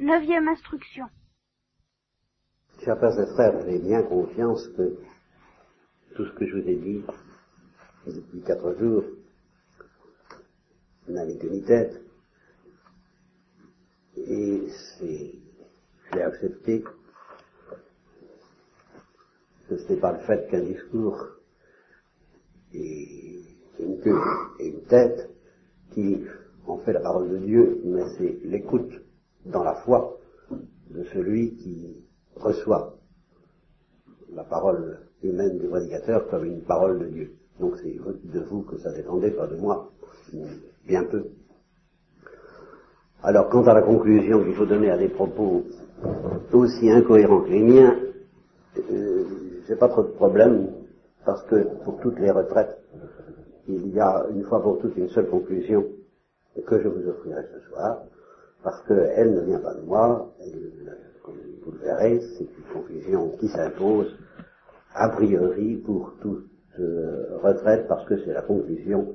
Neuvième instruction. Chers pères et frères, j'ai bien confiance que tout ce que je vous ai dit depuis quatre jours n'avait qu'une tête. Et c'est, j'ai accepté que ce n'est pas le fait qu'un discours et une queue et une tête qui ont fait la parole de Dieu, mais c'est l'écoute dans la foi de celui qui reçoit la parole humaine du prédicateur comme une parole de Dieu. Donc c'est de vous que ça dépendait, pas de moi, bien peu. Alors quant à la conclusion qu'il faut donner à des propos aussi incohérents que les miens, euh, j'ai pas trop de problème parce que pour toutes les retraites, il y a une fois pour toutes une seule conclusion que je vous offrirai ce soir, parce qu'elle ne vient pas de moi, comme vous le verrez, c'est une conclusion qui s'impose a priori pour toute euh, retraite, parce que c'est la conclusion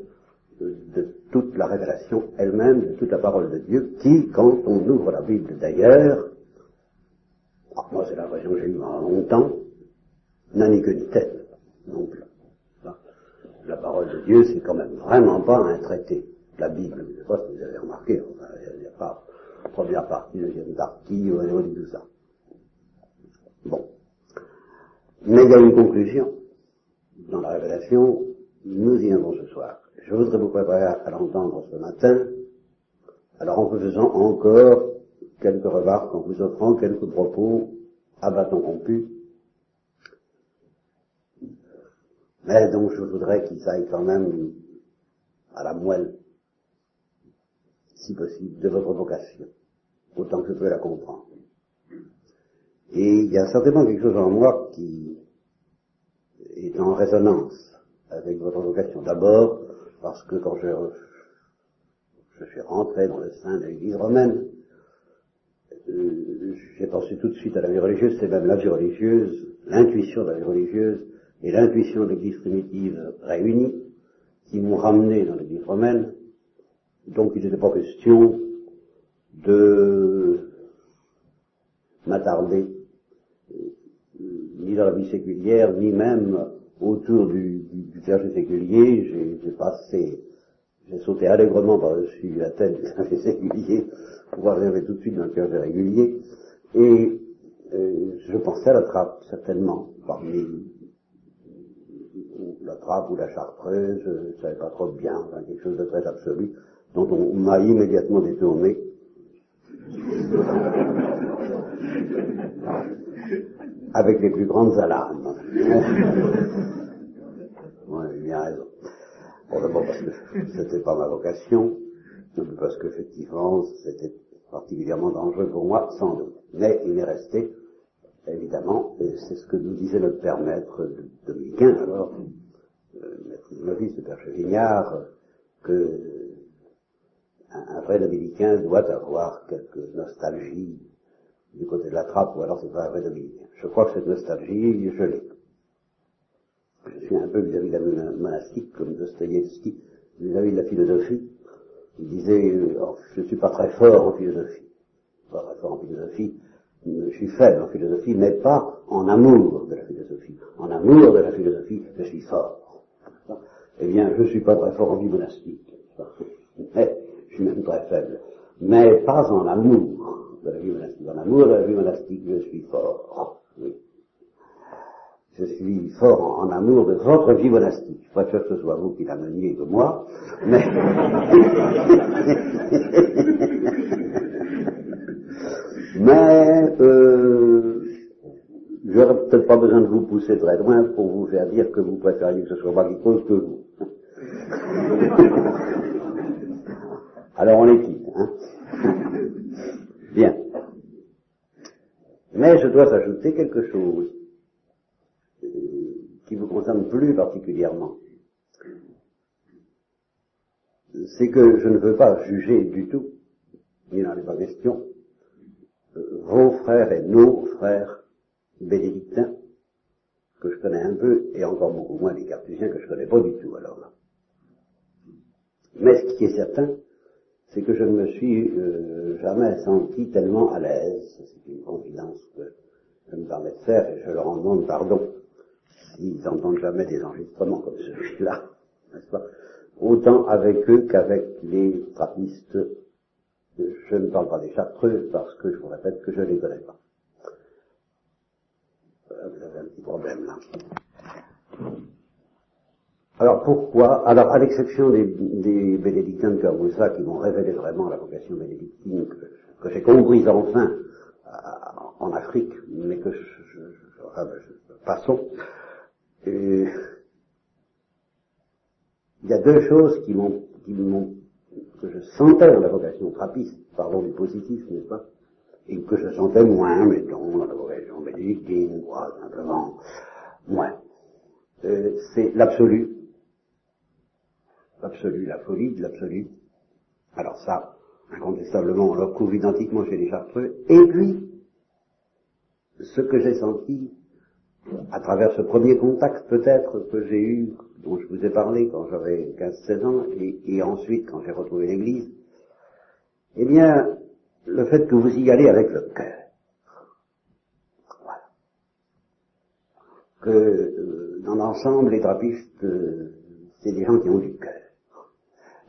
de, toute la révélation elle-même, de toute la parole de Dieu, qui, quand on ouvre la Bible d'ailleurs, moi c'est l'impression que j'ai eu pendant longtemps, n'a ni que ni tête non plus. La parole de Dieu, c'est quand même vraiment pas un traité. La Bible, je ne sais pas si vous avez remarqué, il n'y a pas première partie, deuxième partie, au niveau de tout ça. Bon. Mais il y a une conclusion. Dans la révélation, nous y avons ce soir. Je voudrais vous préparer à l'entendre ce matin, alors en vous faisant encore quelques remarques, en vous offrant quelques propos à bâton rompu, mais donc je voudrais qu'ils aillent quand même à la moelle, si possible, de votre vocation autant que je peux la comprendre. Et il y a certainement quelque chose en moi qui est en résonance avec votre vocation. D'abord, parce que quand je, je suis rentré dans le sein de l'Église romaine, euh, j'ai pensé tout de suite à la vie religieuse, c'est même la vie religieuse, l'intuition de la vie religieuse et l'intuition de l'Église primitive réunies qui m'ont ramené dans l'Église romaine. Donc il n'était pas question de m'attarder ni dans la vie séculière, ni même autour du, du, clergé séculier. J'ai passé, j'ai sauté allègrement par-dessus la tête du clergé séculier pour arriver tout de suite dans le clergé régulier. Et euh, je pensais à la trappe, certainement, parmi la trappe ou la chartreuse, je ne savais pas trop bien, enfin, quelque chose de très absolu, dont on m'a immédiatement détourné avec les plus grandes alarmes. oui, bien raison. Bon, d'abord parce que c'était pas ma vocation, parce qu'effectivement, c'était particulièrement dangereux pour moi, sans doute. Mais il est resté, évidemment, et c'est ce que nous disait notre père maître dominicain, alors, euh, maître de Père Chevignard, que un, vrai dominicain doit avoir quelques nostalgies du côté de la trappe, ou alors c'est pas un vrai dominicain. Je crois que cette nostalgie, je l'ai. Je suis un peu vis-à-vis de la monastique, comme Dostoïevski, vis-à-vis de la philosophie. Il disait, euh, oh, je ne suis pas très fort en philosophie. Pas très fort en philosophie. Je suis faible en philosophie, mais pas en amour de la philosophie. En amour de la philosophie, je suis fort. Eh bien, je ne suis pas très fort en vie monastique. Mais je suis même très faible, mais pas en amour de la vie monastique. En amour de la vie monastique, je suis fort. Oui. Je suis fort en, amour de votre vie monastique. Je préfère que ce soit vous qui l'ameniez que moi, mais... mais, euh, j'aurais peut-être pas besoin de vous pousser très loin pour vous faire dire que vous préfériez que ce soit moi qui cause que vous. Alors on les quitte. Hein Bien. Mais je dois ajouter quelque chose euh, qui vous concerne plus particulièrement. C'est que je ne veux pas juger du tout, il n'en est pas question, vos frères et nos frères bénédictins, que je connais un peu, et encore beaucoup moins les cartusiens que je connais pas du tout alors là. Mais ce qui est certain, c'est que je ne me suis euh, jamais senti tellement à l'aise, c'est une confidence que je me permets de faire et je leur en demande pardon s'ils n'entendent jamais des enregistrements comme celui-là, n'est-ce pas? Autant avec eux qu'avec les trappistes. Je ne parle pas des chartreux parce que je vous répète que je ne les connais pas. Vous avez un petit problème là. Alors pourquoi? Alors à l'exception des, bénédictins de Caroussa qui m'ont révélé vraiment la vocation bénédictine que, j'ai comprise enfin en Afrique, mais que je, je, je, passons. il y a deux choses qui m'ont, qui m'ont, que je sentais dans la vocation trappiste, parlons du positif, n'est-ce pas, et que je sentais moins, mettons, dans la vocation bénédictine, quoi, simplement, moins. Euh, c'est l'absolu, l'absolu, la folie de l'absolu. Alors ça, incontestablement, on le retrouve identiquement chez les Chartreux. Et puis, ce que j'ai senti à travers ce premier contact peut-être que j'ai eu, dont je vous ai parlé quand j'avais 15-16 ans, et, ensuite quand j'ai retrouvé l'Église, eh bien, le fait que vous y allez avec le cœur. Voilà. Que euh, dans l'ensemble, les trappistes, euh, c'est des gens qui ont du cœur.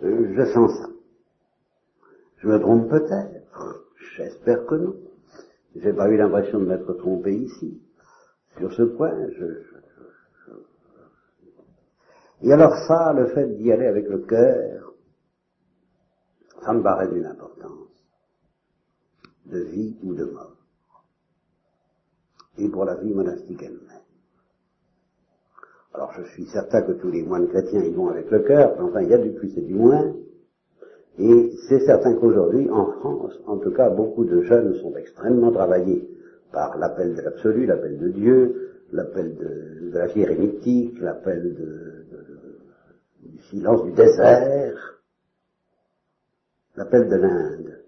Euh, je sens ça. Je me trompe peut-être. J'espère que non. J'ai pas eu l'impression de m'être trompé ici. Sur ce point, je, Et alors ça, le fait d'y aller avec le cœur, ça me paraît d'une importance. De vie ou de mort. Et pour la vie monastique elle-même. Alors je suis certain que tous les moines chrétiens y vont avec le cœur, enfin il y a du plus et du moins. Et c'est certain qu'aujourd'hui, en France, en tout cas, beaucoup de jeunes sont extrêmement travaillés par l'appel de l'absolu, l'appel de Dieu, l'appel de, la vie érémitique, l'appel du silence du désert, l'appel de l'Inde.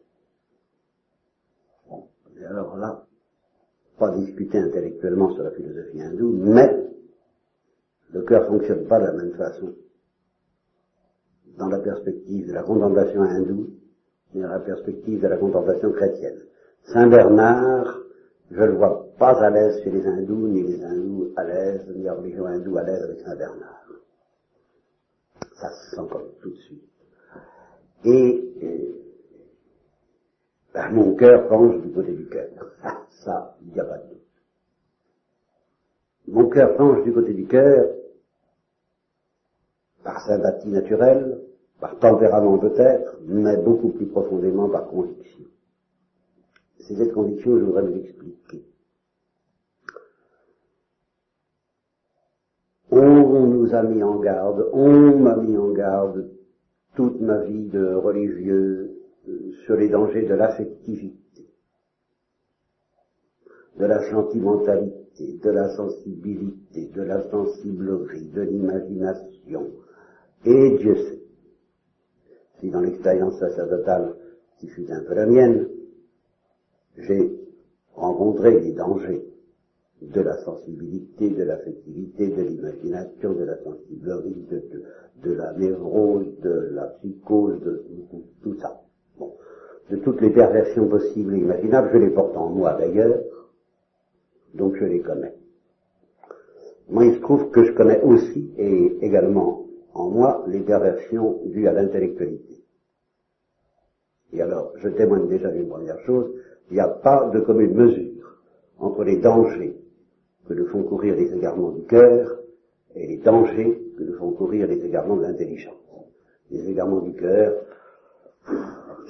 Bon, et alors là, pas discuter intellectuellement sur la philosophie hindoue, mais le cœur fonctionne pas de la même façon dans la perspective de la contemplation hindoue dans la perspective de la contemplation chrétienne. Saint Bernard, je le vois pas à l'aise chez les hindous, ni les hindous à l'aise, ni la religion hindoue à l'aise avec Saint Bernard. Ça se sent comme tout de suite. Et, ben, mon cœur penche du côté du cœur. Ça, il n'y a pas de doute. Mon cœur penche du côté du cœur, par sympathie naturelle, par tempérament peut-être, mais beaucoup plus profondément par conviction. C'est cette conviction que je voudrais vous expliquer. On nous a mis en garde, on m'a mis en garde toute ma vie de religieux euh, sur les dangers de l'affectivité, de la sentimentalité, de la sensibilité, de la sensiblerie, de l'imagination, et Dieu sait, si dans l'expérience sacerdotale qui fut un peu la mienne, j'ai rencontré les dangers de la sensibilité, de l'affectivité, de l'imagination, de la sensiblerie, de, la névrose, de la psychose, de, tout ça. Bon. De toutes les perversions possibles et imaginables, je les porte en moi d'ailleurs, donc je les connais. Moi, il se trouve que je connais aussi et également en moi les perversions dues à l'intellectualité. Et alors, je témoigne déjà d'une première chose, il n'y a pas de commune mesure entre les dangers que nous font courir les égarements du cœur et les dangers que nous font courir les égarements de l'intelligence. Les égarements du cœur,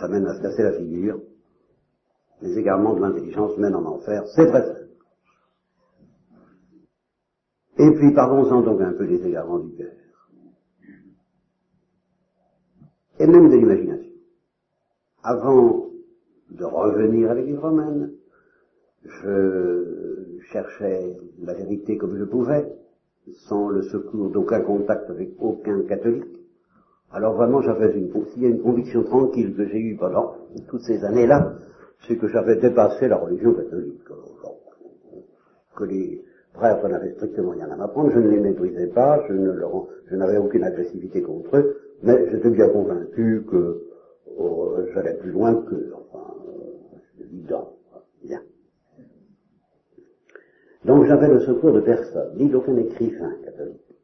ça mène à se casser la figure. Les égarements de l'intelligence mènent en enfer, c'est très simple. Et puis parlons-en donc un peu des égarements du cœur. et même de l'imagination. Avant de revenir à l'Église romaine, je cherchais la vérité comme je pouvais, sans le secours d'aucun contact avec aucun catholique. Alors vraiment, j'avais une, y a une conviction tranquille que j'ai eue pendant toutes ces années-là, c'est que j'avais dépassé la religion catholique. Que les frères n'avaient strictement rien à m'apprendre, je ne les méprisais pas, je n'avais aucune agressivité contre eux, mais j'étais bien convaincu que oh, j'allais plus loin que, enfin, euh, évident. Bien. Donc j'avais le secours de personne, ni d'aucun écrivain catholique,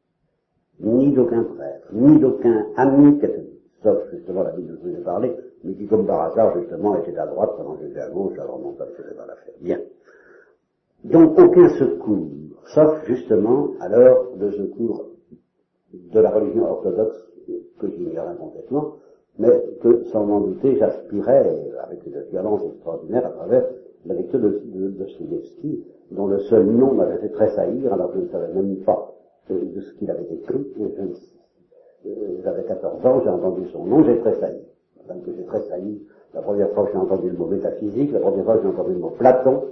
ni d'aucun prêtre, ni d'aucun ami catholique, sauf justement la Bible dont je vous ai parlé, mais qui comme par hasard justement était à droite pendant que j'étais à gauche, alors non, ça ne faisait pas l'affaire. Bien. Donc aucun secours, sauf justement alors le secours de la religion orthodoxe que j'ignorais complètement, mais que sans m'en douter j'aspirais avec une violence extraordinaire à travers la lecture de, de, dont le seul nom m'avait fait tressaillir alors que je ne savais même pas de ce qu'il avait écrit. Euh, j'avais 14 ans, j'ai entendu son nom, j'ai tressailli. Donc j'ai tressailli la première fois que j'ai entendu le mot métaphysique, la première fois que j'ai entendu le mot Platon,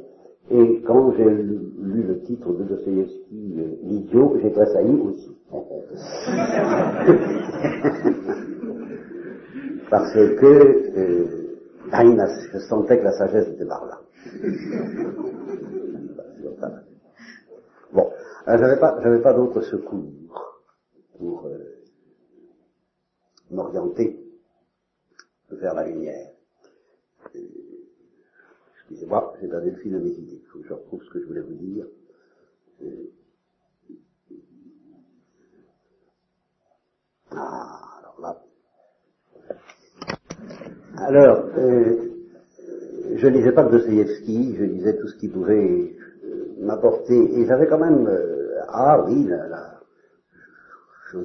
et quand j'ai lu le titre de Dostoevsky, euh, L'idiot, j'ai tressailli aussi. Parce que euh, je sentais que la sagesse était par là. Bon, j'avais pas, j'avais pas d'autre secours pour euh, m'orienter vers la lumière. Excusez-moi, j'ai perdu le fil de mes idées. Il faut que je retrouve ce que je voulais vous dire. Ah, alors là. Alors, euh, je lisais pas Dostoevsky, je lisais tout ce qui pouvait euh, m'apporter, et j'avais quand même, euh, ah oui, la,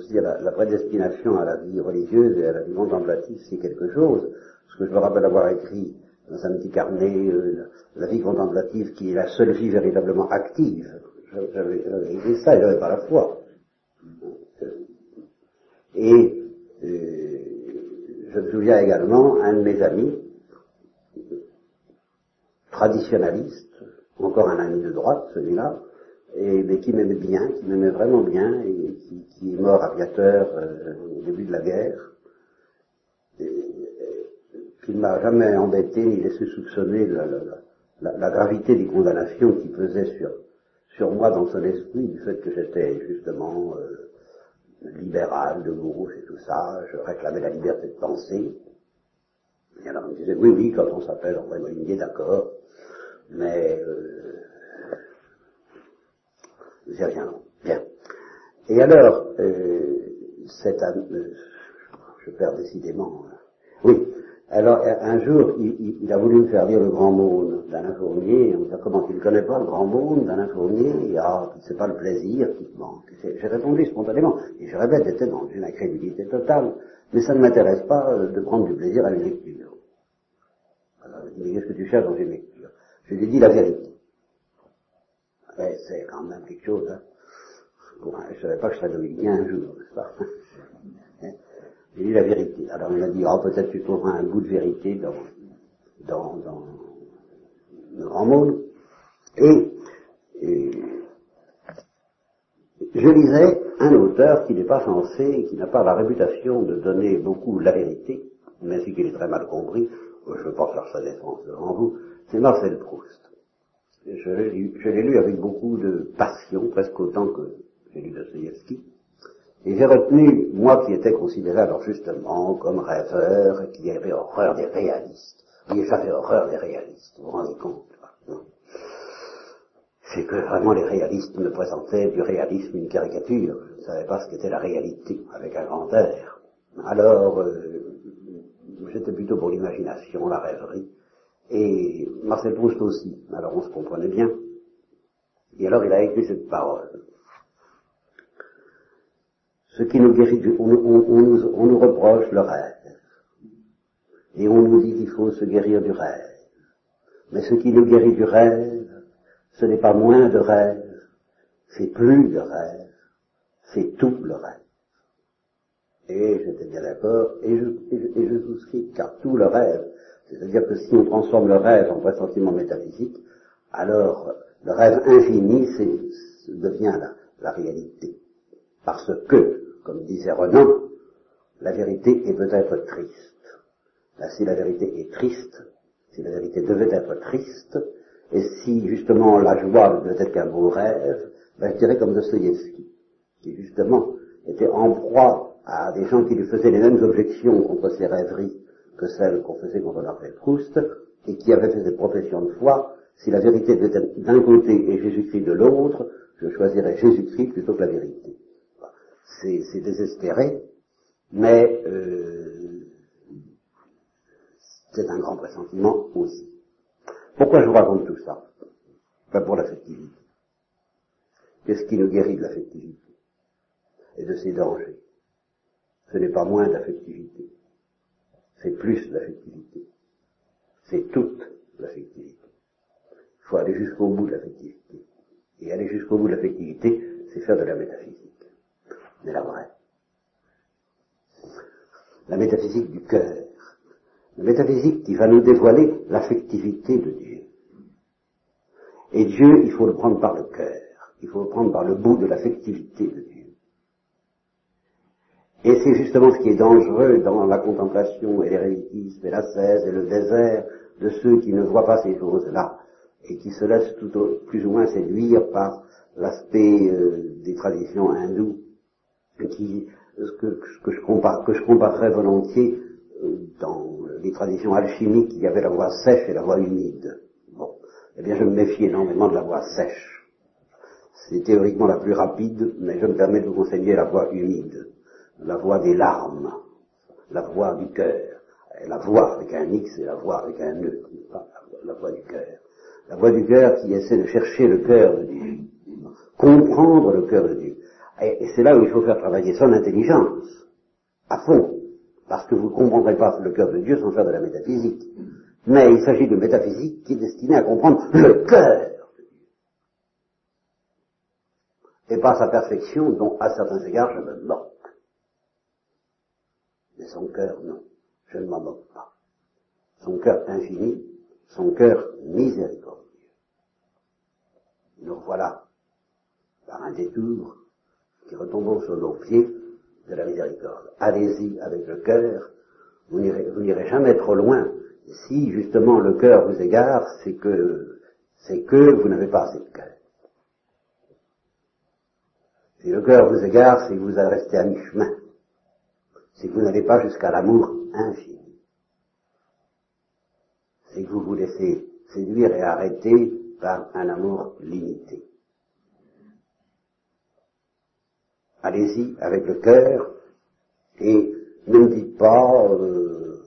dire, la, la, prédestination à la vie religieuse et à la vie contemplative, c'est quelque chose, parce que je me rappelle avoir écrit dans un petit carnet euh, la vie contemplative qui est la seule vie véritablement active. J'avais écrit ça et j'avais pas la foi. Et je me souviens également, un de mes amis, traditionnaliste, encore un ami de droite, celui-là, et, mais qui m'aimait bien, qui m'aimait vraiment bien, et qui, est mort aviateur euh, au début de la guerre, qui ne m'a jamais embêté ni laissé soupçonner la, gravité des condamnations qui pesaient sur, moi dans son esprit, du fait que j'étais justement euh, libéral, de gauche et tout ça, je réclamais la liberté de penser. Et alors il me disait, oui, oui, quand on s'appelle André Molinier, d'accord, mais euh, j'ai rien. Bien. Et alors, euh, cette, euh, je perds décidément. Hein. Oui. Alors un jour, il, il, a voulu me faire lire le Grand Monde d'Alain Fournier. On me dit comment tu ne connais pas le Grand Monde d'Alain Fournier? Ah, c'est pas le plaisir qui te manque. J'ai répondu spontanément. Et je répète, j'étais dans une incrédulité totale. Mais ça ne m'intéresse pas euh, de prendre du plaisir à une lecture. Alors, mais qu'est-ce que tu cherches dans une lecture? Je lui ai dit la vérité. c'est quand même quelque chose, hein. je ne savais pas que je serais dominicien un jour, n'est-ce pas? J'ai dit la vérité. Alors il m'a dit, oh, peut-être tu trouveras un bout de vérité dans, dans, dans le grand monde. Et, je lisais un auteur qui n'est pas censé, qui n'a pas la réputation de donner beaucoup la vérité, mais c'est qu'il est très mal compris. Je ne veux pas faire sa défense devant vous, c'est Marcel Proust. Je l'ai lu, avec beaucoup de passion, presque autant que j'ai lu Dostoevsky. Et j'ai retenu, moi qui étais considéré alors justement comme rêveur, qui avait horreur des réalistes. Oui, j'avais horreur des réalistes, vous vous rendez compte C'est que vraiment les réalistes me présentaient du réalisme une caricature. Je ne savais pas ce qu'était la réalité, avec un grand air. Alors, euh, j'étais plutôt pour l'imagination, la rêverie et Marcel Proust aussi. Alors on se comprenait bien. Et alors il a écrit cette parole. Ce qui nous guérit du, on, nous, on nous reproche le rêve. Et on nous dit qu'il faut se guérir du rêve. Mais ce qui nous guérit du rêve, ce n'est pas moins de rêve, c'est plus de rêve, c'est tout le rêve. Et j'étais bien d'accord, et je, et, je, et je souscris, car tout le rêve, c'est-à-dire que si on transforme le rêve en pressentiment métaphysique, alors le rêve infini devient la, réalité. Parce que, comme disait Renan, la vérité est peut-être triste. si la vérité est triste, si la vérité devait être triste, et si justement la joie devait être qu'un beau rêve, ben, je dirais comme Dostoïevski, qui justement était en proie à des gens qui lui faisaient les mêmes objections contre ses rêveries que celle qu'on faisait contre Marcel Proust, et qui avait fait cette profession de foi, si la vérité devait être d'un côté et Jésus-Christ de l'autre, je choisirais Jésus-Christ plutôt que la vérité. C'est désespéré, mais euh, c'est un grand pressentiment aussi. Pourquoi je vous raconte tout ça? Pas pour l'affectivité. Qu'est-ce qui nous guérit de l'affectivité et de ses dangers? Ce n'est pas moins d'affectivité, c'est plus d'affectivité, c'est toute l'affectivité. Il faut aller jusqu'au bout de l'affectivité. Et aller jusqu'au bout de l'affectivité, c'est faire de la métaphysique. Mais la vraie. La métaphysique du cœur. La métaphysique qui va nous dévoiler l'affectivité de Dieu. Et Dieu, il faut le prendre par le cœur. Il faut le prendre par le bout de l'affectivité de Dieu. Et c'est justement ce qui est dangereux dans la contemplation et l'hérétisme et l'ascèse et le désert de ceux qui ne voient pas ces choses-là et qui se laissent tout plus ou moins séduire par l'aspect euh, des traditions hindoues, qui, que, que, je compare, comparerais volontiers euh, dans les traditions alchimiques, il y avait la voie sèche et la voie humide. Bon, eh bien je me méfie énormément de la voie sèche. C'est théoriquement la plus rapide, mais je me permets de vous conseiller la voie humide, la voie des larmes, la voie du cœur. La voix avec un X et la voix avec un E, la voix du cœur. La voix du cœur qui essaie de chercher le cœur de Dieu, comprendre le cœur de Dieu. Et, c'est là où il faut faire travailler son intelligence, à fond, parce que vous ne comprendrez pas le cœur de Dieu sans faire de la métaphysique. Mais il s'agit de métaphysique qui est destinée à comprendre le cœur et pas sa perfection dont à certains égards je me moque. Mais son cœur, non, je ne m'en moque pas. Son cœur infini, son cœur miséricordieux. Nous voilà, par un détour qui retombons sur nos pieds de la miséricorde. Allez-y avec le cœur, vous n'irez jamais trop loin. Si justement le cœur vous égare, c'est que c'est que vous n'avez pas assez de cœur. Si le cœur vous égare, c'est que vous resté à mi-chemin. C'est que vous n'allez pas jusqu'à l'amour infini. C'est que vous vous laissez séduire et arrêter par un amour limité. Allez-y avec le cœur et ne me dites pas, euh,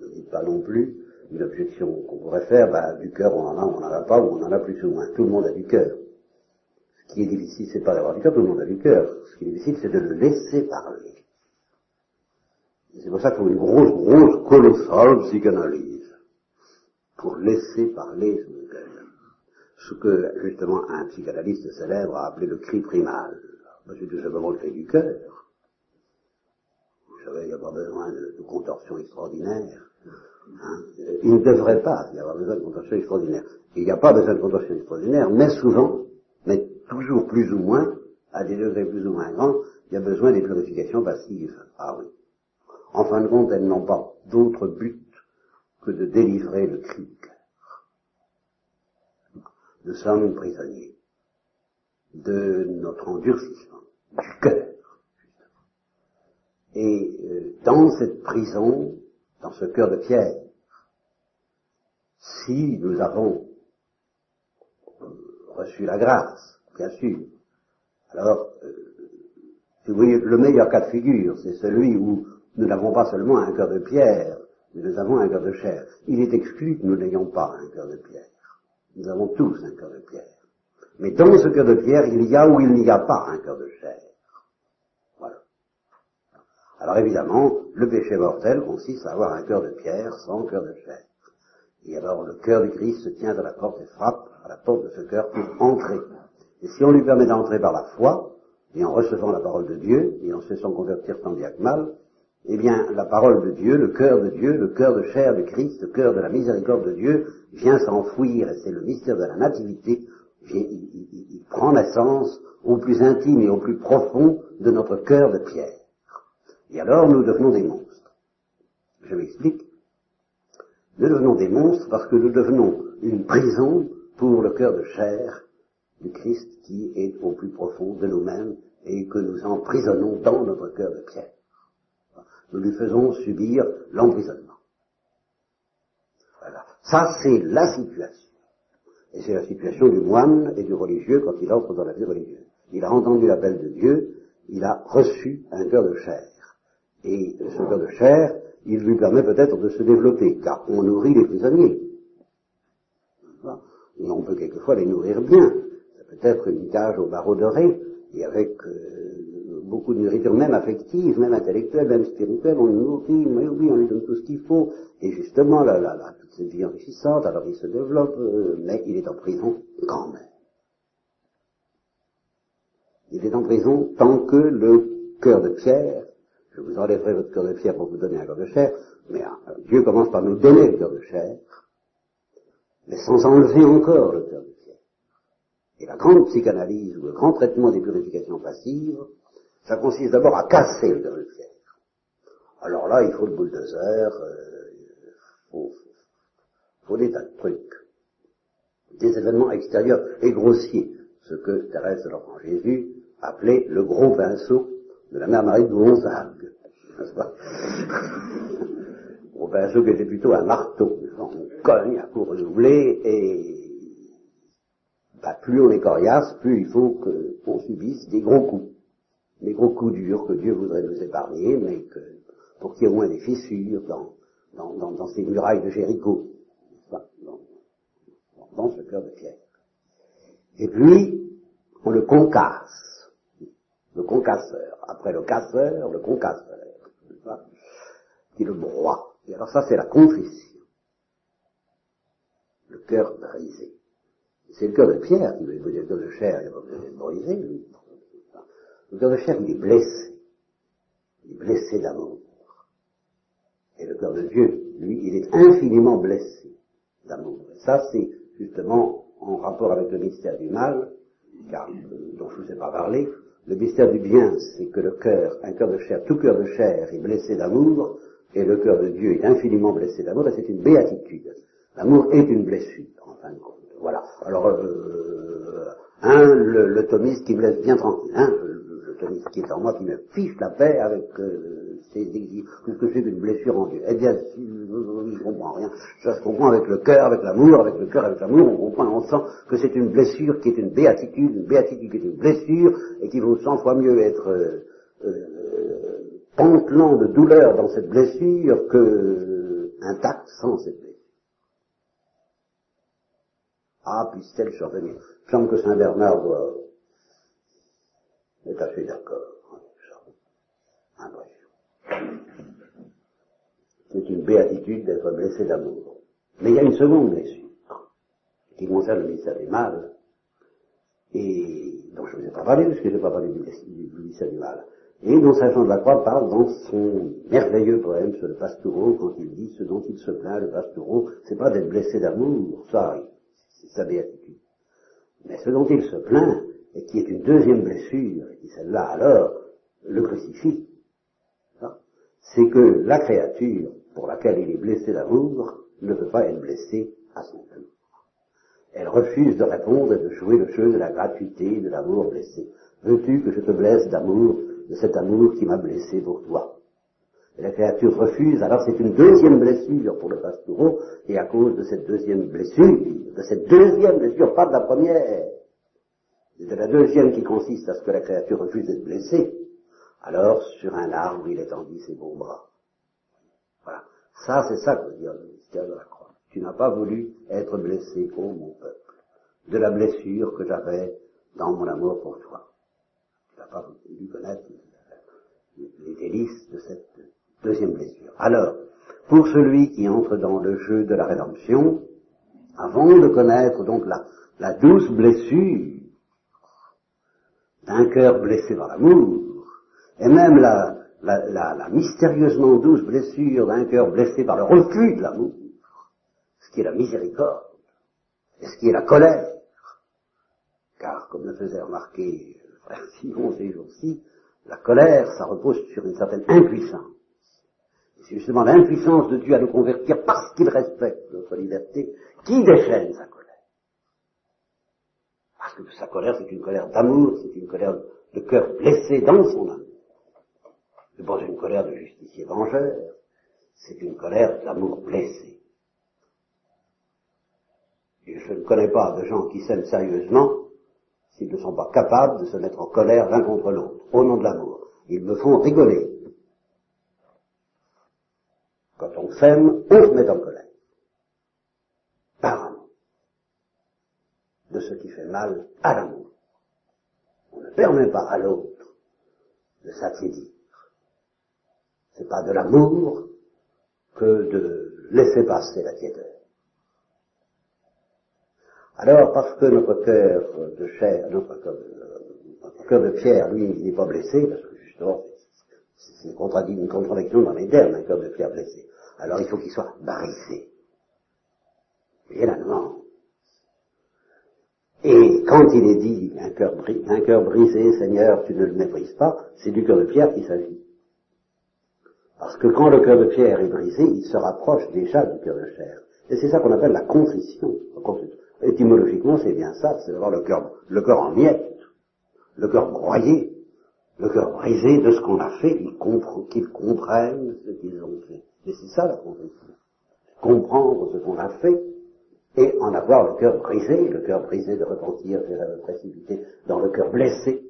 ne dites pas non plus, une objection qu'on pourrait faire, bah, du cœur on en a, on n'en a pas, ou on en a plus ou moins. Tout le monde a du cœur. Ce qui est difficile, c'est pas d'avoir du cœur, tout le monde a du cœur. Ce qui est difficile, c'est de le laisser parler. C'est pour ça qu'il faut une grosse, grosse, colossale psychanalyse. Pour laisser parler son cœur. Ce que, justement, un psychanalyste célèbre a appelé le cri primal. C'est tout simplement le cri du cœur. Vous savez, il n'y a pas besoin de, de contorsion extraordinaire. Hein. Il ne devrait pas y avoir besoin de contorsion extraordinaire. Il n'y a pas besoin de contorsion extraordinaire, mais souvent, mais toujours plus ou moins, à des degrés plus ou moins grands, il y a besoin des purifications passives. Ah oui. En fin de compte, elles n'ont pas d'autre but que de délivrer le cri du cœur. Nous sommes prisonniers de notre endurcissement, du cœur. Et euh, dans cette prison, dans ce cœur de pierre, si nous avons euh, reçu la grâce bien sûr. Alors, euh, vous voyez, le meilleur cas de figure, c'est celui où nous n'avons pas seulement un cœur de pierre, mais nous avons un cœur de chair. Il est exclu que nous n'ayons pas un cœur de pierre. Nous avons tous un cœur de pierre. Mais dans ce cœur de pierre, il y a ou il n'y a pas un cœur de chair. Voilà. Alors évidemment, le péché mortel consiste à avoir un cœur de pierre sans cœur de chair. Et alors le cœur du Christ se tient à la porte et frappe à la porte de ce cœur pour entrer. Et si on lui permet d'entrer par la foi, et en recevant la parole de Dieu, et en se laissant convertir tant bien que mal, eh bien, la parole de Dieu, le cœur de Dieu, le cœur de chair de Christ, le cœur de la miséricorde de Dieu, vient s'enfouir, et c'est le mystère de la nativité, il, prend naissance au plus intime et au plus profond de notre cœur de pierre. Et alors, nous devenons des monstres. Je m'explique. Nous devenons des monstres parce que nous devenons une prison pour le cœur de chair du Christ qui est au plus profond de nous-mêmes et que nous emprisonnons dans notre cœur de pierre. Nous lui faisons subir l'emprisonnement. Ça, c'est la situation. Et c'est la situation du moine et du religieux quand il entre dans la vie religieuse. Il a entendu l'appel de Dieu, il a reçu un cœur de chair. Et ce cœur de chair, il lui permet peut-être de se développer, car on nourrit les prisonniers. On peut quelquefois les nourrir bien. Ça peut être une cage au barreau doré, et avec euh, beaucoup de nourriture, même affective, même intellectuelle, même spirituelle, on le nourrit, oui, on lui donne tout ce qu'il faut, et justement, là, là, là, toute cette vie enrichissante, alors il se développe, euh, mais il est en prison quand même. Il est en prison tant que le cœur de pierre, je vous enlèverai votre cœur de pierre pour vous donner un cœur de chair, mais euh, Dieu commence par nous donner le cœur de chair, mais sans enlever encore le cœur de pierre. Et la grande psychanalyse ou le grand traitement des purifications passives, ça consiste d'abord à casser le pierre. Alors là, il faut le bulldozer, euh, faut, faut des tas de trucs, des événements extérieurs et grossiers, ce que Thérèse de l'Enfant Jésus appelait le gros pinceau de la mère Marie de Gonzague, n'est-ce Gros pinceau qui était plutôt un marteau, on cogne à coup renouvelé et bah, plus on est coriace, plus il faut qu'on subisse des gros coups, des gros coups durs que Dieu voudrait nous épargner, mais que pour qu'il y ait au moins des fissures dans, dans, dans, dans ces murailles de Jéricho, dans, dans ce cœur de pierre. Et puis, on le concasse, le concasseur. Après le casseur, le concasseur, qui le broie. Et alors ça, c'est la contrition. Le cœur brisé. C'est le cœur de pierre qui veut dire le de chair, il va brisé, lui. Le cœur de chair, il est blessé. Il est blessé d'amour. Et le cœur de Dieu, lui, il est infiniment blessé d'amour. Ça, c'est justement en rapport avec le mystère du mal, car, euh, dont je ne vous ai pas parlé, le mystère du bien, c'est que le cœur, un cœur de chair, tout cœur de chair est blessé d'amour, et le cœur de Dieu est infiniment blessé d'amour, et c'est une béatitude. L'amour est une blessure, en fin de compte. Voilà. Alors, euh, un, le, le, thomiste qui me laisse bien tranquille, hein, qui est en moi, qui me fiche la paix avec euh, ses exigences, ce que c'est qu'une blessure en Dieu. Eh bien, si, je ne comprends rien. Ça se comprend avec le cœur, avec l'amour, avec le cœur, avec l'amour, on comprend, on sent que c'est une blessure qui est une béatitude, une béatitude qui est une blessure, et qu'il vaut cent fois mieux être euh, euh, pantelant de douleur dans cette blessure que intact sans cette blessure. Ah, puisse-t-elle survenir. Il semble que Saint Bernard doit être assez d'accord. C'est une béatitude d'être blessé d'amour. Mais il y a une seconde blessure, qui concerne le mystère du mal, et dont je ne vous ai pas parlé, parce que je n'ai pas parlé du, mystère du mal. Et dont Saint Jean de la Croix parle dans son merveilleux poème sur le pastoureau, quand il dit ce dont il se plaint, le pastoureau, c'est pas d'être blessé d'amour, ça, c'est sa béatitude. Mais ce dont il se plaint, et qui est une deuxième blessure, et celle-là alors le crucifie, c'est que la créature pour laquelle il est blessé d'amour ne veut pas être blessée à son tour. Elle refuse de répondre et de jouer le jeu de la gratuité de l'amour blessé. Veux-tu que je te blesse d'amour, de cet amour qui m'a blessé pour toi? La créature refuse, alors c'est une deuxième blessure pour le pastoureau, et à cause de cette deuxième blessure, de cette deuxième blessure, pas de la première, de la deuxième qui consiste à ce que la créature refuse d'être blessée, alors sur un arbre il étendit ses beaux bras. Voilà. Ça, c'est ça que veut dire le mystère de la croix. Tu n'as pas voulu être blessé, ô mon peuple, de la blessure que j'avais dans mon amour pour toi. Tu n'as pas voulu connaître les délices de cette deuxième blessure. Alors, pour celui qui entre dans le jeu de la rédemption, avant de connaître donc la, la douce blessure d'un cœur blessé par l'amour, et même la mystérieusement douce blessure d'un cœur blessé par le refus de l'amour, ce qui est la miséricorde, et ce qui est la colère. Car, comme le faisait remarquer frère Simon ces jours-ci, la colère, ça repose sur une certaine impuissance. C'est justement l'impuissance de Dieu à nous convertir parce qu'il respecte notre liberté qui déchaîne sa colère. Parce que sa colère, c'est une colère d'amour, c'est une colère de cœur blessé dans son âme. C'est pas une colère de justicier vengeur, c'est une colère d'amour blessé. Et je ne connais pas de gens qui s'aiment sérieusement s'ils ne sont pas capables de se mettre en colère l'un contre l'autre, au nom de l'amour. Ils me font rigoler. Quand on s'aime, on se met en colère. Par amour. De ce qui fait mal à l'amour. On ne permet pas à l'autre de s'attiédir. C'est pas de l'amour que de laisser passer la tiédeur. Alors, parce que notre cœur de chair, notre cœur, de pierre, lui, il n'est pas blessé, parce que justement, c'est une, contradiction dans les termes, un cœur de pierre blessé. Alors il faut qu'il soit brisé. Et non. Et quand il est dit un cœur, brisé, Seigneur, tu ne le méprises pas, c'est du cœur de pierre qu'il s'agit. Parce que quand le cœur de pierre est brisé, il se rapproche déjà du cœur de chair. Et c'est ça qu'on appelle la contrition. Étymologiquement, c'est bien ça, c'est d'avoir le cœur, le cœur en miettes, le cœur broyé, le cœur brisé de ce qu'on a fait, qu'ils comprennent ce qu'ils ont fait. Et c'est ça la contrition. Comprendre ce qu'on a fait et en avoir le cœur brisé, le cœur brisé de repentir, de précipiter dans le cœur blessé.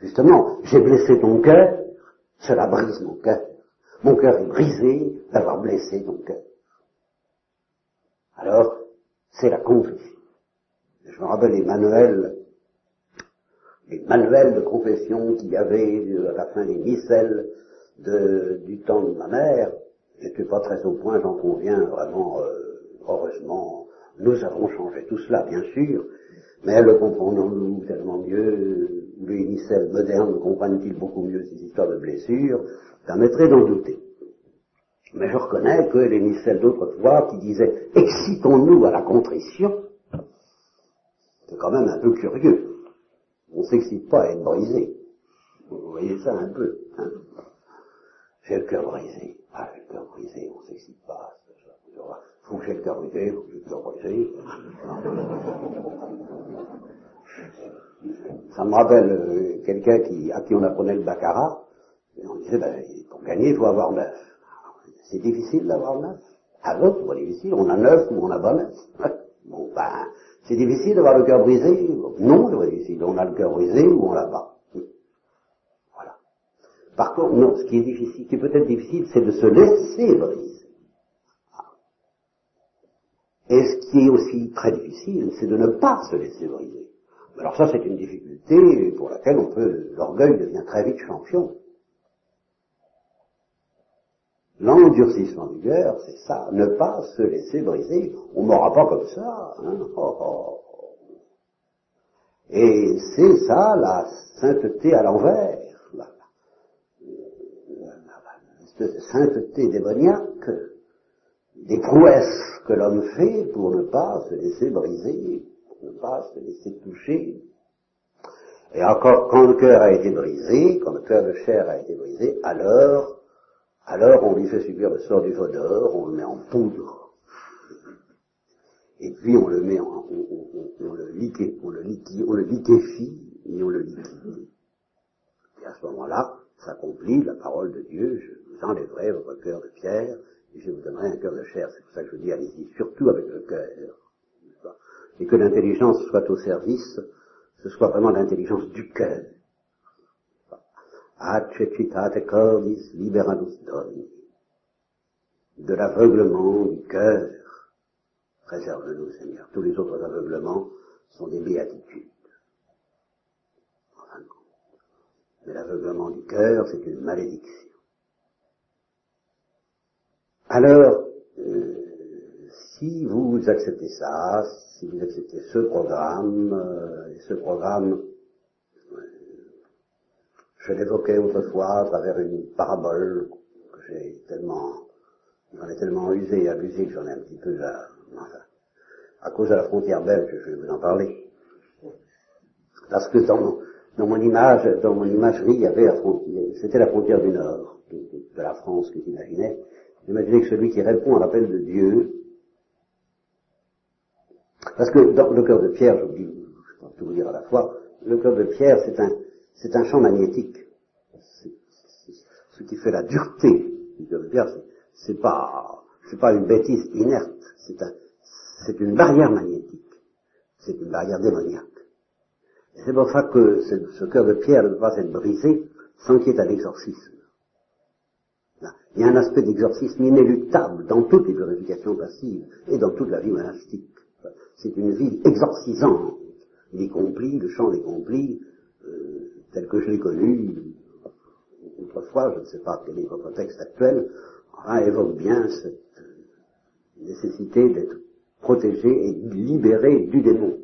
Justement, j'ai blessé ton cœur, cela brise mon cœur. Mon cœur est brisé d'avoir blessé ton cœur. Alors, c'est la confession. Je me rappelle les manuels, les manuels de confession qu'il y avait à la fin des missels du temps de ma mère. J'étais pas très au point, j'en conviens, vraiment, euh, heureusement. Nous avons changé tout cela, bien sûr, mais le comprenons-nous tellement mieux, les missels modernes comprennent-ils beaucoup mieux ces histoires de blessures permettrait d'en douter. Mais je reconnais que les missels d'autrefois qui disaient excitons-nous à la contrition, c'est quand même un peu curieux. On s'excite pas à être brisé. Vous voyez ça un peu. Hein j'ai le cœur brisé. Ah, j'ai le cœur brisé, on s'excite pas. Faut que j'ai le faut que j'ai le. Ça me rappelle euh, quelqu'un qui, à qui on apprenait le baccarat. Et on disait, ben, pour gagner, il faut avoir neuf. C'est difficile d'avoir neuf. À l'autre, c'est pas difficile. On a neuf ou on n'a pas neuf. Bon, ben, c'est difficile d'avoir le cœur brisé. Non, c'est pas difficile. On a le cœur brisé ou on l'a pas. Voilà. Par contre, non, ce qui est difficile, qui est peut-être difficile, c'est de se laisser briser. Et ce qui est aussi très difficile, c'est de ne pas se laisser briser. Alors ça, c'est une difficulté pour laquelle on peut, l'orgueil devient très vite champion. L'endurcissement du cœur, c'est ça, ne pas se laisser briser. On m'aura pas comme ça. Hein oh, oh. Et c'est ça la sainteté à l'envers, la, sainteté démoniaque, des prouesses que l'homme fait pour ne pas se laisser briser, pour ne pas se laisser toucher. Et encore, quand le cœur a été brisé, quand le cœur de chair a été brisé, alors alors on lui fait subir le sort du vaudor, on le met en poudre. Et puis on le met en, on, le on le on le liquéfie et on le liquide. Et à ce moment-là, s'accomplit la parole de Dieu, je vous enlèverai votre cœur de pierre je vous donnerai un cœur de chair. C'est pour ça que je vous dis, allez-y, surtout avec le cœur. Et que l'intelligence soit au service, ce soit vraiment l'intelligence du cœur accepitate cordis liberadus doni. De l'aveuglement du cœur, préserve-nous Seigneur. Tous les autres aveuglements sont des béatitudes. En Mais l'aveuglement du cœur, c'est une malédiction. Alors, euh, si vous acceptez ça, si vous acceptez ce programme, euh, ce programme je l'évoquais autrefois à travers une parabole que j'ai tellement, j'en ai tellement usé et abusé que j'en ai un petit peu à, enfin, à cause de la frontière belge, je vais vous en parler. Parce que dans, mon image, dans mon imagerie, il y avait la frontière, c'était la frontière du nord de la France que j'imaginais. J'imaginais que celui qui répond à l'appel de Dieu, parce que dans le cœur de Pierre, je peux tout vous dire à la fois, le cœur de Pierre, c'est un, champ magnétique. ce qui fait la dureté du cœur de pierre, c'est c'est pas une bêtise inerte, c'est un, c'est une barrière magnétique, c'est une barrière démoniaque. C'est pour ça que ce, cœur de pierre ne peut pas être brisé sans qu'il y ait un exorcisme. Il y a un aspect d'exorcisme inéluctable dans toutes les purifications passives et dans toute la vie monastique. C'est une vie exorcisante. Les complis, le chant des complis, euh, tel que je l'ai connu autrefois, je ne sais pas quel est votre texte actuel, évoque bien cette nécessité d'être protégé et libéré du démon.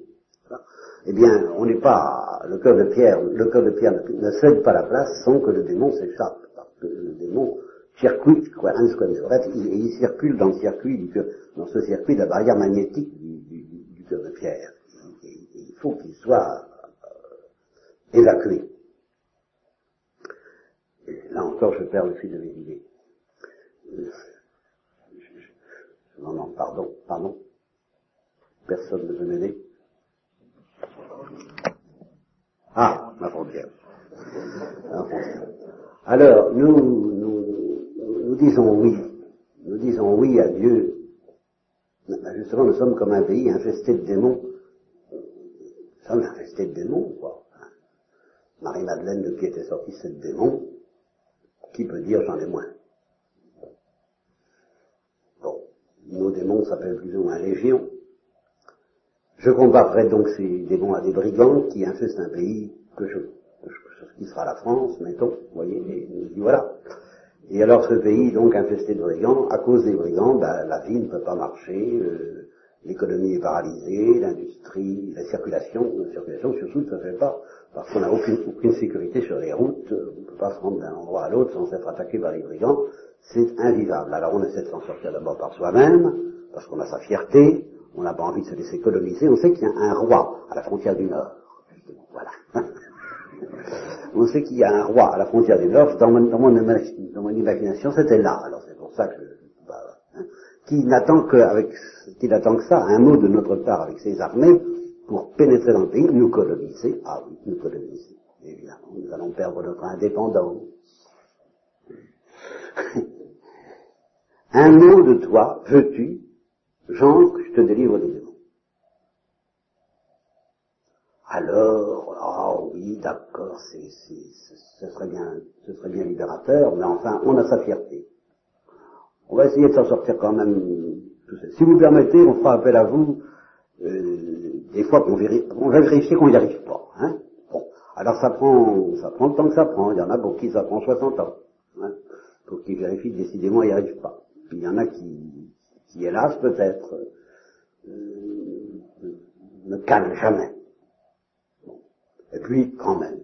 Eh bien, on n'est pas, le cœur de pierre, le cœur de pierre ne cède pas la place sans que le démon s'échappe, parce que le démon circuite, quoi, il, il circule dans le circuit dans ce circuit de la barrière magnétique du, cœur de pierre. Il, faut qu'il soit euh, évacué. Là encore, je perds le fil de mes idées. Euh, non, non, pardon, pardon. Personne ne veut m'aider. Ah, ma frontière. Alors, nous, nous, nous disons oui. Nous disons oui à Dieu. Ben, justement, nous sommes comme un pays infesté de démons. Nous sommes infestés de démons, quoi. Marie-Madeleine, de qui était sorti cette démon, qui peut dire j'en ai moins? Bon, nos démons s'appellent plus ou moins légion. Je comparerai donc ces démons à des brigands qui infestent un pays que je, qui sera la France, mettons, vous voyez, et voilà. Et alors ce pays, donc infesté de brigands, à cause des brigands, ben, la vie ne peut pas marcher, euh, l'économie est paralysée, l'industrie, la circulation, la circulation surtout ne se fait pas, parce qu'on n'a aucune, aucune sécurité sur les routes, on ne peut pas se rendre d'un endroit à l'autre sans être attaqué par les brigands, c'est invivable. Alors on essaie de s'en sortir d'abord par soi-même, parce qu'on a sa fierté, on n'a pas envie de se laisser coloniser, on sait qu'il y a un roi à la frontière du Nord. Voilà. on sait qu'il y a un roi à la frontière du Nord, dans mon, imagination, c'était là. Alors c'est pour ça que bah, hein, qui n'attend que avec, qui n'attend que ça, un mot de notre part avec ses armées pour pénétrer dans le pays, nous coloniser. Ah oui, nous coloniser. Évidemment, nous allons perdre notre indépendance. un mot de toi, veux-tu, Jean, que je te délivre des démons. Alors, ah oui, d'accord, c'est, ce serait bien, ce serait bien libérateur, mais enfin, on a sa fierté. On va essayer de s'en sortir quand même. Si vous permettez, on fera appel à vous euh, des fois qu'on vérifie, on va vérifier qu'on n'y arrive pas. Hein bon, alors ça prend, ça prend le temps que ça prend. Il y en a pour qui ça prend 60 ans, hein, pour qu'ils vérifient décidément ils n'y arrivent pas. Puis il y en a qui, qui hélas peut-être euh, ne calme jamais. Et puis, quand même,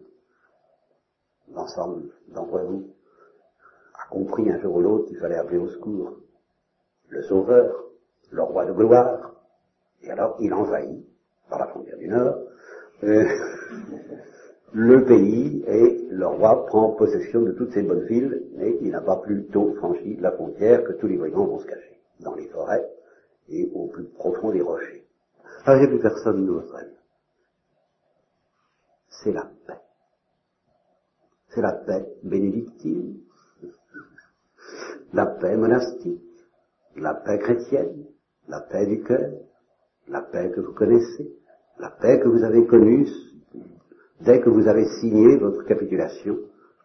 l'ensemble d'entre vous a compris un jour ou l'autre qu'il fallait appeler au secours le Sauveur, le Roi de gloire, et alors il envahit, par la frontière du Nord, euh, le pays et le roi prend possession de toutes ces bonnes villes, mais il n'a pas plus tôt franchi la frontière que tous les brigands vont se cacher dans les forêts et au plus profond des rochers. Alors il n'y a plus personne d'autre. C'est la paix. C'est la paix bénédictine, la paix monastique, la paix chrétienne, la paix du cœur, la paix que vous connaissez, la paix que vous avez connue dès que vous avez signé votre capitulation,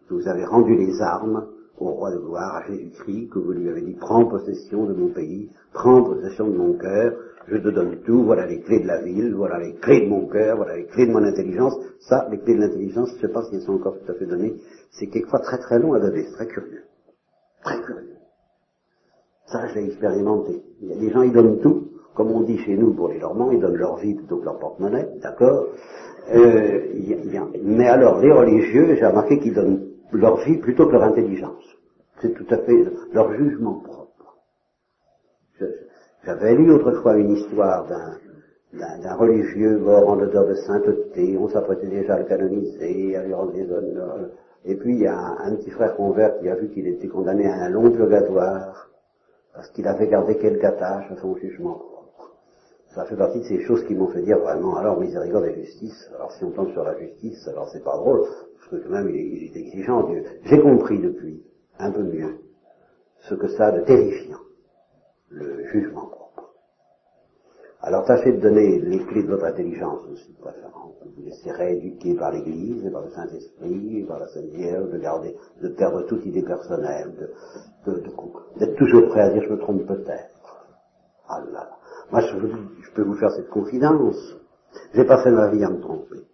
que vous avez rendu les armes au roi de gloire, à Jésus-Christ, que vous lui avez dit, prends possession de mon pays, prends possession de mon cœur, je te donne tout, voilà les clés de la ville, voilà les clés de mon cœur, voilà les clés de mon intelligence. Ça, les clés de l'intelligence, je ne sais pas si elles sont encore tout à fait données, c'est quelquefois très très long à donner, c'est très curieux. Très curieux. Ça, j'ai expérimenté. Il y a des gens, ils donnent tout, comme on dit chez nous pour les Normands, ils donnent leur vie plutôt que leur porte-monnaie, d'accord euh, Mais alors, les religieux, j'ai remarqué qu'ils donnent leur vie plutôt que leur intelligence. C'est tout à fait leur jugement propre. J'avais lu autrefois une histoire d'un religieux mort en odeur de sainteté, on s'apprêtait déjà à le canoniser, à lui rendre des honneurs. Et puis il y a un, petit frère convert qui a vu qu'il était condamné à un long purgatoire parce qu'il avait gardé quelque attache à son jugement. Ça fait partie de ces choses qui m'ont fait dire vraiment, alors miséricorde et justice, alors si on tombe sur la justice, alors c'est pas drôle, parce que quand même il est, exigeant Dieu. J'ai compris depuis un peu mieux ce que ça a de terrifiant, le jugement propre. Alors tâchez de donner les clés de votre intelligence aussi, de. Vous laissez rééduquer par l'Église, par le Saint-Esprit, par la Sainte Vierge, de garder, de perdre toute idée personnelle, de, d'être toujours prêt à dire je me trompe peut-être. Ah là là. Moi je, peux vous faire cette confidence. J'ai pas fait ma vie à me tromper.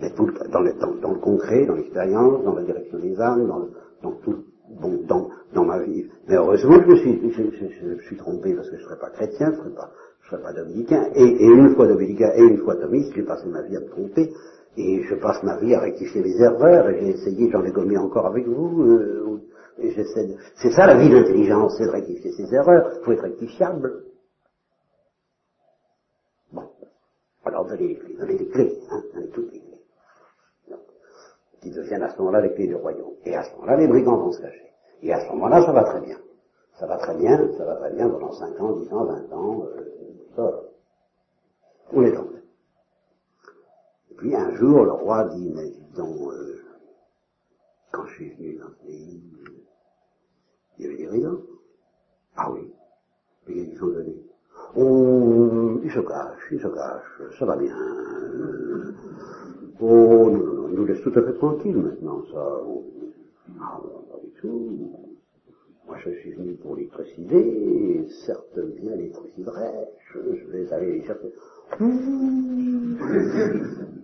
Mais tout, dans, le, dans, le concret, dans l'expérience, dans la direction des âmes, dans, dans tout, bon, dans, ma vie. Mais heureusement, je me suis, je, je, je, je suis trompé parce que je ne serais pas chrétien, je ne serais pas, je serais pas dominicain. Et, et, une fois dominicain et une fois thomiste, j'ai passé ma vie à me tromper. Et je passe ma vie à rectifier mes erreurs. Et j'ai essayé, j'en ai commis encore avec vous. Euh. C'est ça la vie d'intelligence, c'est de rectifier ses erreurs. Il faut être rectifiable. Bon. Alors donnez les clés, donnez les clés, hein, donnez toutes les clés qui deviennent à ce moment-là les clés du royaume. Et à ce moment-là, les brigands vont se cacher. Et à ce moment-là, ça va très bien. Ça va très bien, ça va très bien pendant 5 ans, 10 ans, 20 ans, euh, ça. On est tombé. Et puis un jour, le roi dit, mais dis donc, euh, quand je suis venu dans ce pays, il y avait des brigands. Ah oui. Mais ils sont venus. On, ils se cachent, ils se cachent, ça va bien. Oh, non, non, nous laissent tout à fait tranquilles maintenant, ça. Ah, pas du Moi, je suis venu pour les préciser, certes bien les préciserai, je, je vais aller les chercher.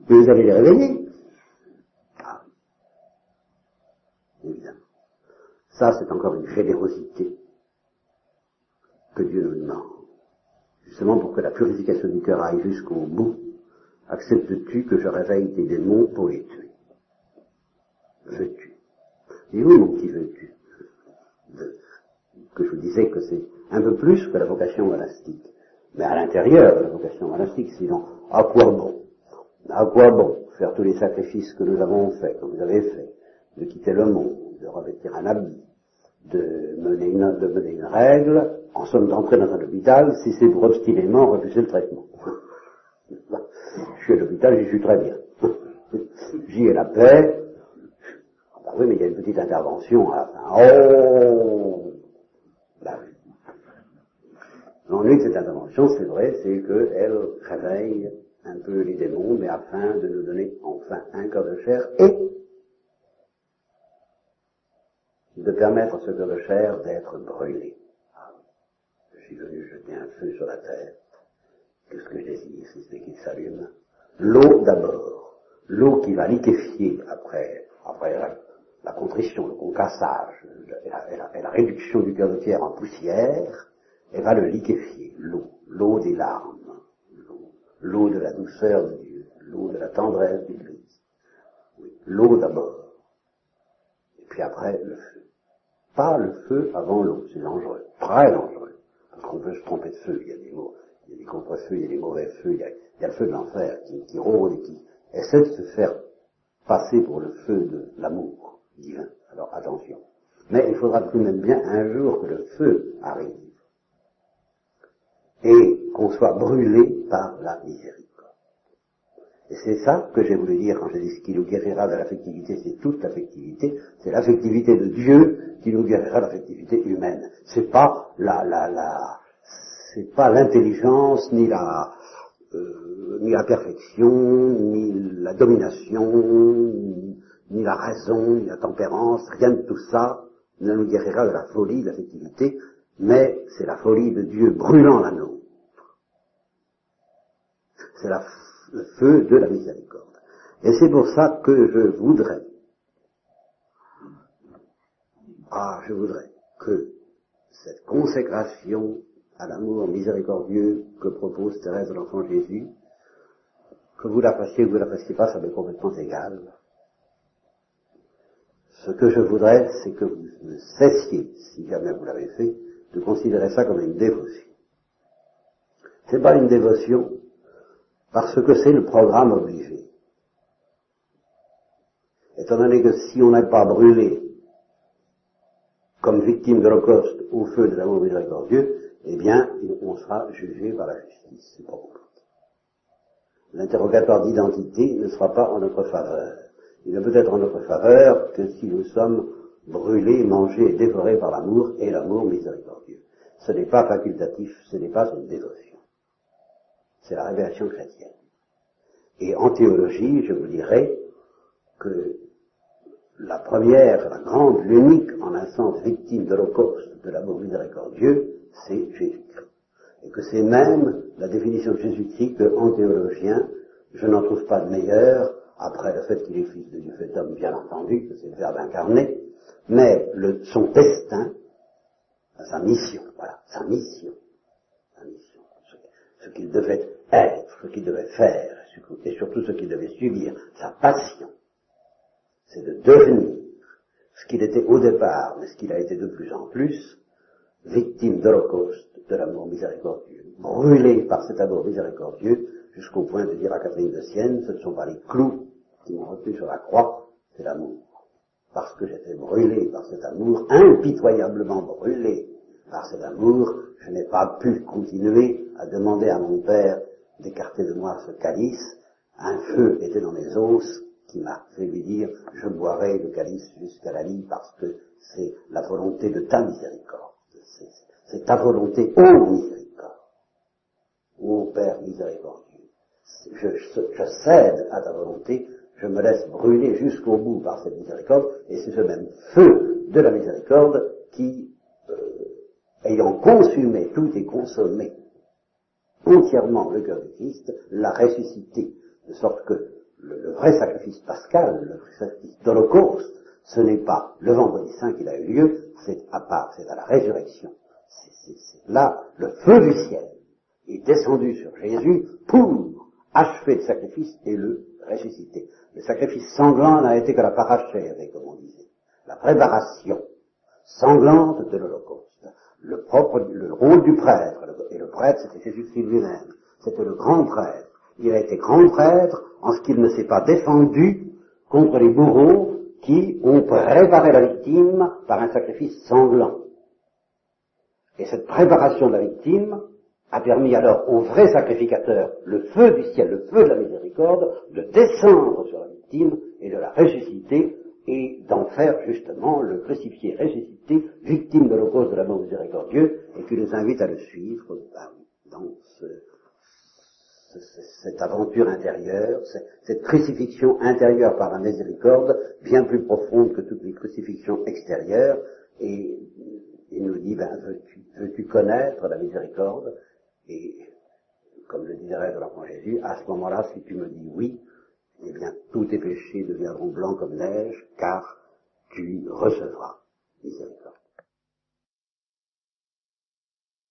Vous allez les réveiller. Ah. Évidemment. Ça, c'est encore une générosité que Dieu nous demande. Justement pour que la purification du cœur aille jusqu'au bout Acceptes-tu que je réveille tes démons pour les tuer? Veux-tu Et oui, mon petit veux-tu Que je vous disais que c'est un peu plus que la vocation monastique. Mais à l'intérieur de la vocation monastique, sinon, à quoi bon? À quoi bon faire tous les sacrifices que nous avons faits, que vous avez faits, de quitter le monde, de revêtir un habit, de mener une, de mener une règle, en somme d'entrer dans un hôpital, si c'est pour obstinément refuser le traitement. Je suis à l'hôpital, j'y suis très bien. J'y ai la paix. Oui, mais il y a une petite intervention à la fin. Oh bah oui. L'ennui de cette intervention, c'est vrai, c'est qu'elle réveille un peu les démons, mais afin de nous donner enfin un cœur de chair et de permettre à ce cœur de chair d'être brûlé. Je suis venu jeter un feu sur la terre. Qu'est-ce que je désire si c'est qu'il s'allume? L'eau d'abord. L'eau qui va liquéfier après, après la, contrition, le concassage et la, réduction du cœur de pierre en poussière, elle va le liquéfier. L'eau. L'eau des larmes. L'eau de la douceur de Dieu. L'eau de la tendresse de l'Église. L'eau d'abord. Et puis après, le feu. Pas le feu avant l'eau. C'est dangereux. Très dangereux. Parce qu'on peut se tromper de feu. Il y a des mots il y a des contre-feux, il y a des mauvais feux, il y a, le feu de l'enfer qui rôde et qui essaie de se faire passer pour le feu de l'amour divin. Alors attention. Mais il faudra tout de même bien un jour que le feu arrive et qu'on soit brûlé par la miséricorde. Et c'est ça que j'ai voulu dire quand j'ai dit ce qui nous guérira de l'affectivité, c'est toute l'affectivité, c'est l'affectivité de Dieu qui nous guérira de l'affectivité humaine. C'est pas la, la, la, c'est pas l'intelligence, ni la, euh, ni la perfection, ni la domination, la raison, ni la tempérance, rien de tout ça ne nous guérira de la folie, de l'affectivité, mais c'est la folie de Dieu brûlant la nôtre. C'est le feu de la miséricorde. Et c'est pour ça que je voudrais, ah, je voudrais que cette consécration à l'amour miséricordieux que propose Thérèse de l'Enfant Jésus, que vous la fassiez ou que vous la fassiez pas, ça m'est complètement égal. Ce que je voudrais, c'est que vous cessiez, si jamais vous l'avez fait, de considérer ça comme une dévotion. C'est pas une dévotion parce que c'est le programme obligé. Étant donné que si on n'est pas brûlé comme victime de l'Holocauste au feu de l'amour miséricordieux, eh bien, on sera jugé par la justice. L'interrogatoire d'identité ne sera pas en notre faveur. Il ne peut être en notre faveur que si nous sommes brûlés, mangés et dévorés par l'amour et l'amour miséricordieux. Ce n'est pas facultatif, ce n'est pas une dévotion. c'est la révélation chrétienne. Et en théologie, je vous dirais que la première, la grande, l'unique, en un sens, victime de l'Holocauste de l'amour miséricordieux, c'est Jésus-Christ. Et que c'est même la définition de Jésus-Christ en théologien, je n'en trouve pas de meilleure, après le fait qu'il est fils de Dieu fait homme, bien entendu, que c'est le Verbe incarné, mais le, son destin, sa mission, voilà, sa mission, sa mission, ce, qu'il devait être, ce qu'il devait faire, et surtout ce qu'il devait subir, sa passion, c'est de devenir ce qu'il était au départ, mais ce qu'il a été de plus en plus, victime d'Holocauste, de l'amour miséricordieux, brûlé par cet amour miséricordieux, jusqu'au point de dire à Catherine de Sienne, ce ne sont pas les clous qui m'ont retenu sur la croix, c'est l'amour. Parce que j'étais brûlé par cet amour, impitoyablement brûlé par cet amour, je n'ai pas pu continuer à demander à mon Père d'écarter de moi ce calice. Un feu était dans mes os qui m'a fait lui dire, je boirai le calice jusqu'à la lie parce que c'est la volonté de ta miséricorde. C'est ta volonté, ô miséricorde, ô Père miséricordieux. Je, cède à ta volonté, je me laisse brûler jusqu'au bout par cette miséricorde, et c'est ce même feu de la miséricorde qui, euh, ayant consumé tout et consommé entièrement le cœur du Christ, l'a ressuscité, de sorte que le, vrai sacrifice pascal, le sacrifice d'Holocauste, ce n'est pas le vendredi saint qu'il a eu lieu, c'est à part, c'est à la résurrection. C'est là, le feu du ciel est descendu sur Jésus pour achever le sacrifice et le ressusciter. Le sacrifice sanglant n'a été que la parachève, comme on disait. La préparation sanglante de l'Holocauste. Le le rôle du prêtre, et le prêtre c'était Jésus-Christ lui-même, c'était le grand prêtre. Il a été grand prêtre en ce qu'il ne s'est pas défendu contre les bourreaux qui ont préparé la victime par un sacrifice sanglant. Et cette préparation de la victime a permis alors au vrai sacrificateur, le feu du ciel, le feu de la miséricorde, de descendre sur la victime et de la ressusciter et d'en faire justement le crucifié ressuscité, victime de l'opposé de l'amour miséricordieux, et qui nous invite à le suivre dans cette aventure intérieure, cette crucifixion intérieure par la miséricorde, bien plus profonde que toutes les crucifixions extérieures, et il nous dit, ben, veux-tu connaître la miséricorde Et comme le dirait de l'enfant Jésus, à ce moment-là, si tu me dis oui, eh bien, tous tes péchés deviendront blancs comme neige, car tu recevras miséricorde.